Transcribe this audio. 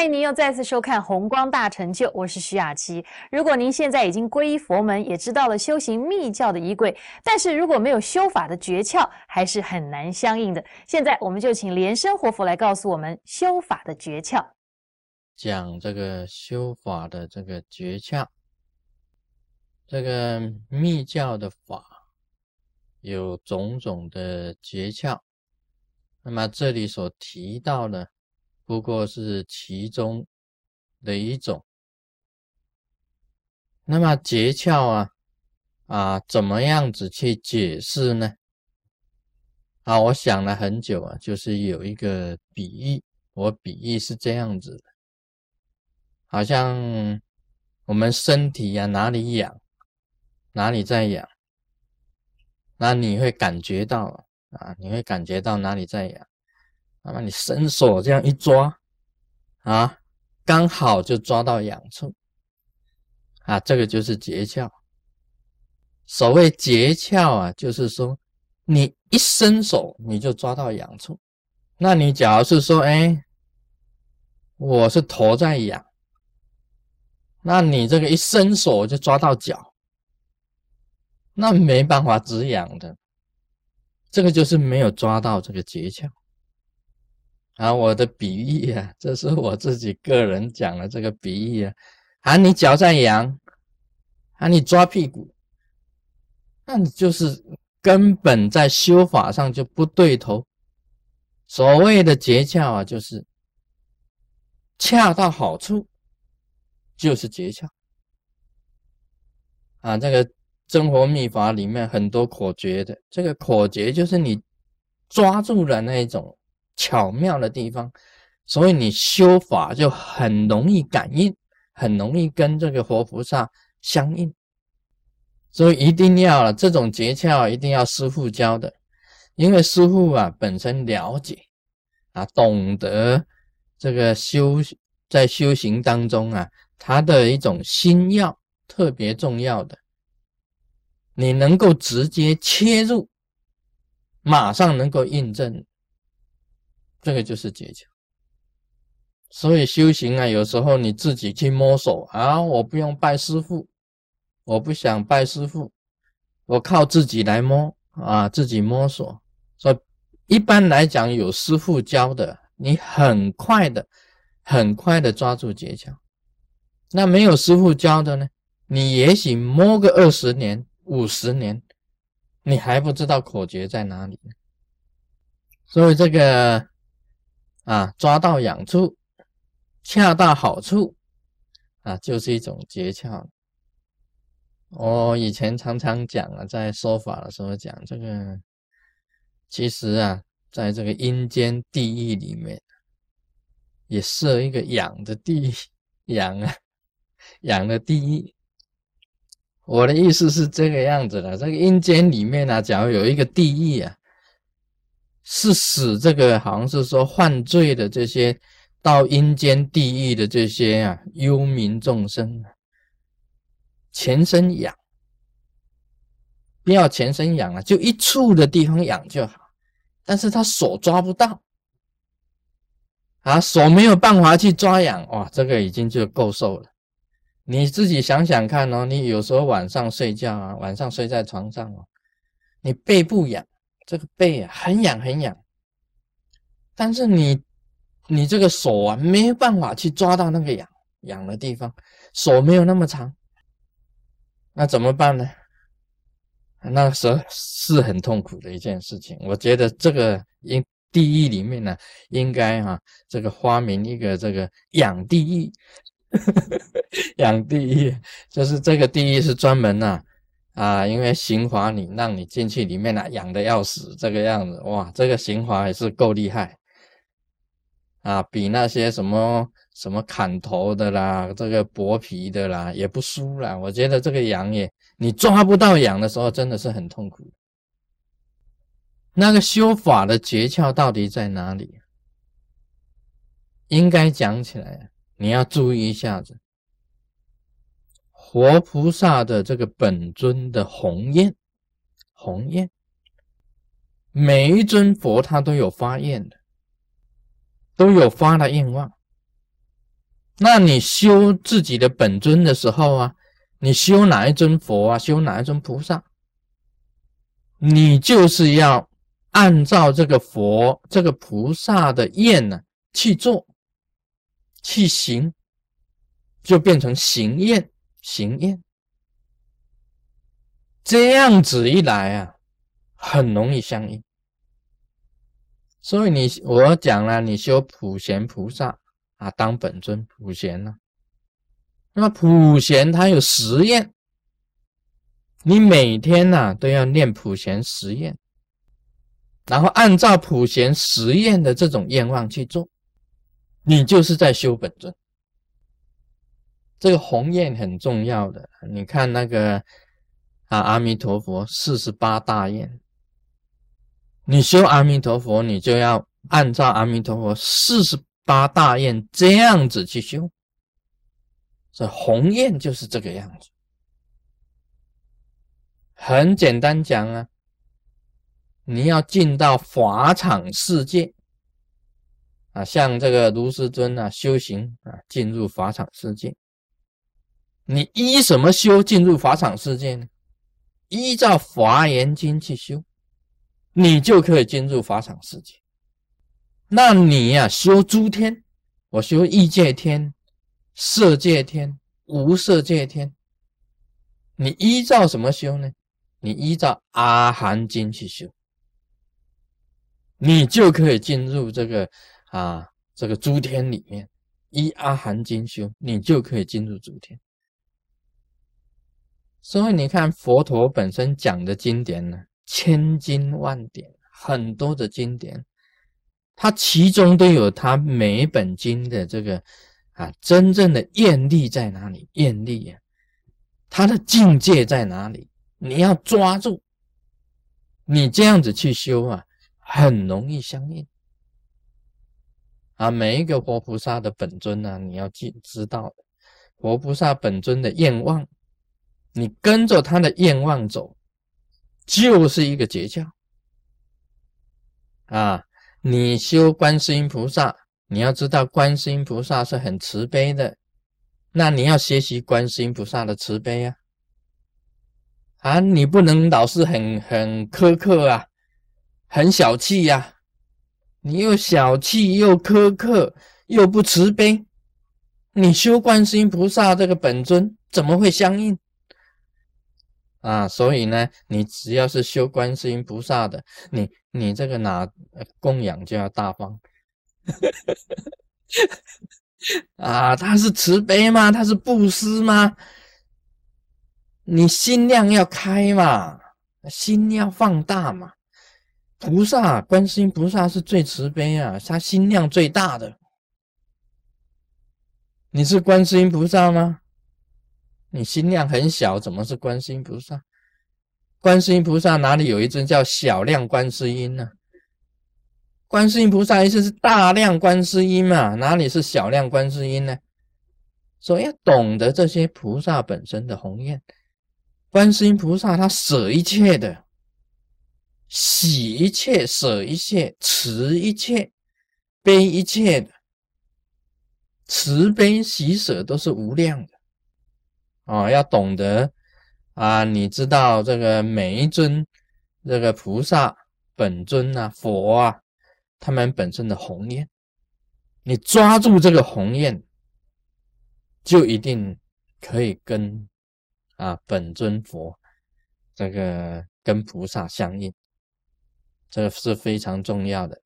欢迎您又再次收看《红光大成就》，我是徐雅琪。如果您现在已经皈依佛门，也知道了修行密教的仪轨，但是如果没有修法的诀窍，还是很难相应的。现在我们就请莲生活佛来告诉我们修法的诀窍。讲这个修法的这个诀窍，这个密教的法有种种的诀窍，那么这里所提到的。不过是其中的一种。那么诀窍啊，啊，怎么样子去解释呢？啊，我想了很久啊，就是有一个比喻，我比喻是这样子的，好像我们身体呀哪里痒，哪里在痒，那你会感觉到啊，你会感觉到哪里在痒。那么你伸手这样一抓，啊，刚好就抓到痒处，啊，这个就是诀窍。所谓诀窍啊，就是说你一伸手你就抓到痒处。那你假如是说，哎，我是头在痒，那你这个一伸手就抓到脚，那没办法止痒的，这个就是没有抓到这个诀窍。啊，我的比喻啊，这是我自己个人讲的这个比喻啊。啊，你脚在痒，啊，你抓屁股，那你就是根本在修法上就不对头。所谓的诀窍啊，就是恰到好处，就是诀窍。啊，这个真活秘法里面很多口诀的，这个口诀就是你抓住了那一种。巧妙的地方，所以你修法就很容易感应，很容易跟这个活菩萨相应。所以一定要这种诀窍，一定要师傅教的，因为师傅啊本身了解啊，懂得这个修在修行当中啊，他的一种心要特别重要的，你能够直接切入，马上能够印证。这个就是诀窍，所以修行啊，有时候你自己去摸索啊，我不用拜师傅，我不想拜师傅，我靠自己来摸啊，自己摸索。所以一般来讲，有师傅教的，你很快的、很快的抓住诀窍。那没有师傅教的呢，你也许摸个二十年、五十年，你还不知道口诀在哪里。所以这个。啊，抓到痒处，恰到好处，啊，就是一种诀窍。我以前常常讲啊，在说法的时候讲这个，其实啊，在这个阴间地狱里面，也设一个养的地养啊，养的地狱。我的意思是这个样子的，这个阴间里面呢，假如有一个地狱啊。是使这个好像是说犯罪的这些到阴间地狱的这些啊幽冥众生，全身痒，不要全身痒啊，就一处的地方痒就好。但是他手抓不到啊，手没有办法去抓痒哇，这个已经就够受了。你自己想想看哦，你有时候晚上睡觉啊，晚上睡在床上哦，你背部痒。这个背啊很痒很痒，但是你你这个手啊没有办法去抓到那个痒痒的地方，手没有那么长，那怎么办呢？那时候是很痛苦的一件事情。我觉得这个应地狱里面呢，应该哈这个发明一个这个养地狱，养地狱就是这个地狱是专门呐。啊因为刑罚你让你进去里面呢，痒的要死，这个样子哇，这个刑罚还是够厉害啊，比那些什么什么砍头的啦，这个剥皮的啦也不输啦。我觉得这个痒也，你抓不到痒的时候，真的是很痛苦。那个修法的诀窍到底在哪里？应该讲起来，你要注意一下子。活菩萨的这个本尊的宏愿，宏愿，每一尊佛他都有发愿的，都有发的愿望。那你修自己的本尊的时候啊，你修哪一尊佛啊，修哪一尊菩萨，你就是要按照这个佛、这个菩萨的愿呢去做、去行，就变成行愿、行愿。这样子一来啊，很容易相应。所以你我讲了，你修普贤菩萨。啊，当本尊普贤呢？那么普贤他有十愿，你每天呢都要念普贤十愿，然后按照普贤十愿的这种愿望去做，你就是在修本尊。这个宏愿很重要的，你看那个啊，阿弥陀佛四十八大愿，你修阿弥陀佛，你就要按照阿弥陀佛四十。八大愿这样子去修，这鸿雁就是这个样子。很简单讲啊，你要进到法场世界啊，像这个卢师尊啊，修行啊，进入法场世界。你依什么修进入法场世界呢？依照华严经去修，你就可以进入法场世界。那你呀，修诸天，我修异界天、色界天、无色界天。你依照什么修呢？你依照阿含经去修，你就可以进入这个啊这个诸天里面。依阿含经修，你就可以进入诸天。所以你看，佛陀本身讲的经典呢，千经万典，很多的经典。它其中都有它每一本经的这个啊，真正的愿力在哪里？愿力呀，它的境界在哪里？你要抓住，你这样子去修啊，很容易相应啊。每一个活菩萨的本尊呢，你要记知道的，活菩萨本尊的愿望，你跟着他的愿望走，就是一个诀窍啊。你修观世音菩萨，你要知道观世音菩萨是很慈悲的，那你要学习观世音菩萨的慈悲啊！啊，你不能老是很很苛刻啊，很小气呀！你又小气又苛刻又不慈悲，你修观世音菩萨这个本尊怎么会相应？啊，所以呢，你只要是修观世音菩萨的，你你这个拿供养就要大方。啊，他是慈悲吗？他是布施吗？你心量要开嘛，心要放大嘛。菩萨，观世音菩萨是最慈悲啊，他心量最大的。你是观世音菩萨吗？你心量很小，怎么是观世音菩萨？观世音菩萨哪里有一尊叫小量观世音呢？观世音菩萨意思是大量观世音嘛，哪里是小量观世音呢？所以要懂得这些菩萨本身的宏愿。观世音菩萨他舍一切的，喜一切，舍一切，慈一切，悲一切的，慈悲喜舍都是无量的。啊，要懂得啊！你知道这个每一尊这个菩萨本尊啊、佛啊，他们本身的鸿雁，你抓住这个鸿雁，就一定可以跟啊本尊佛这个跟菩萨相应，这个是非常重要的。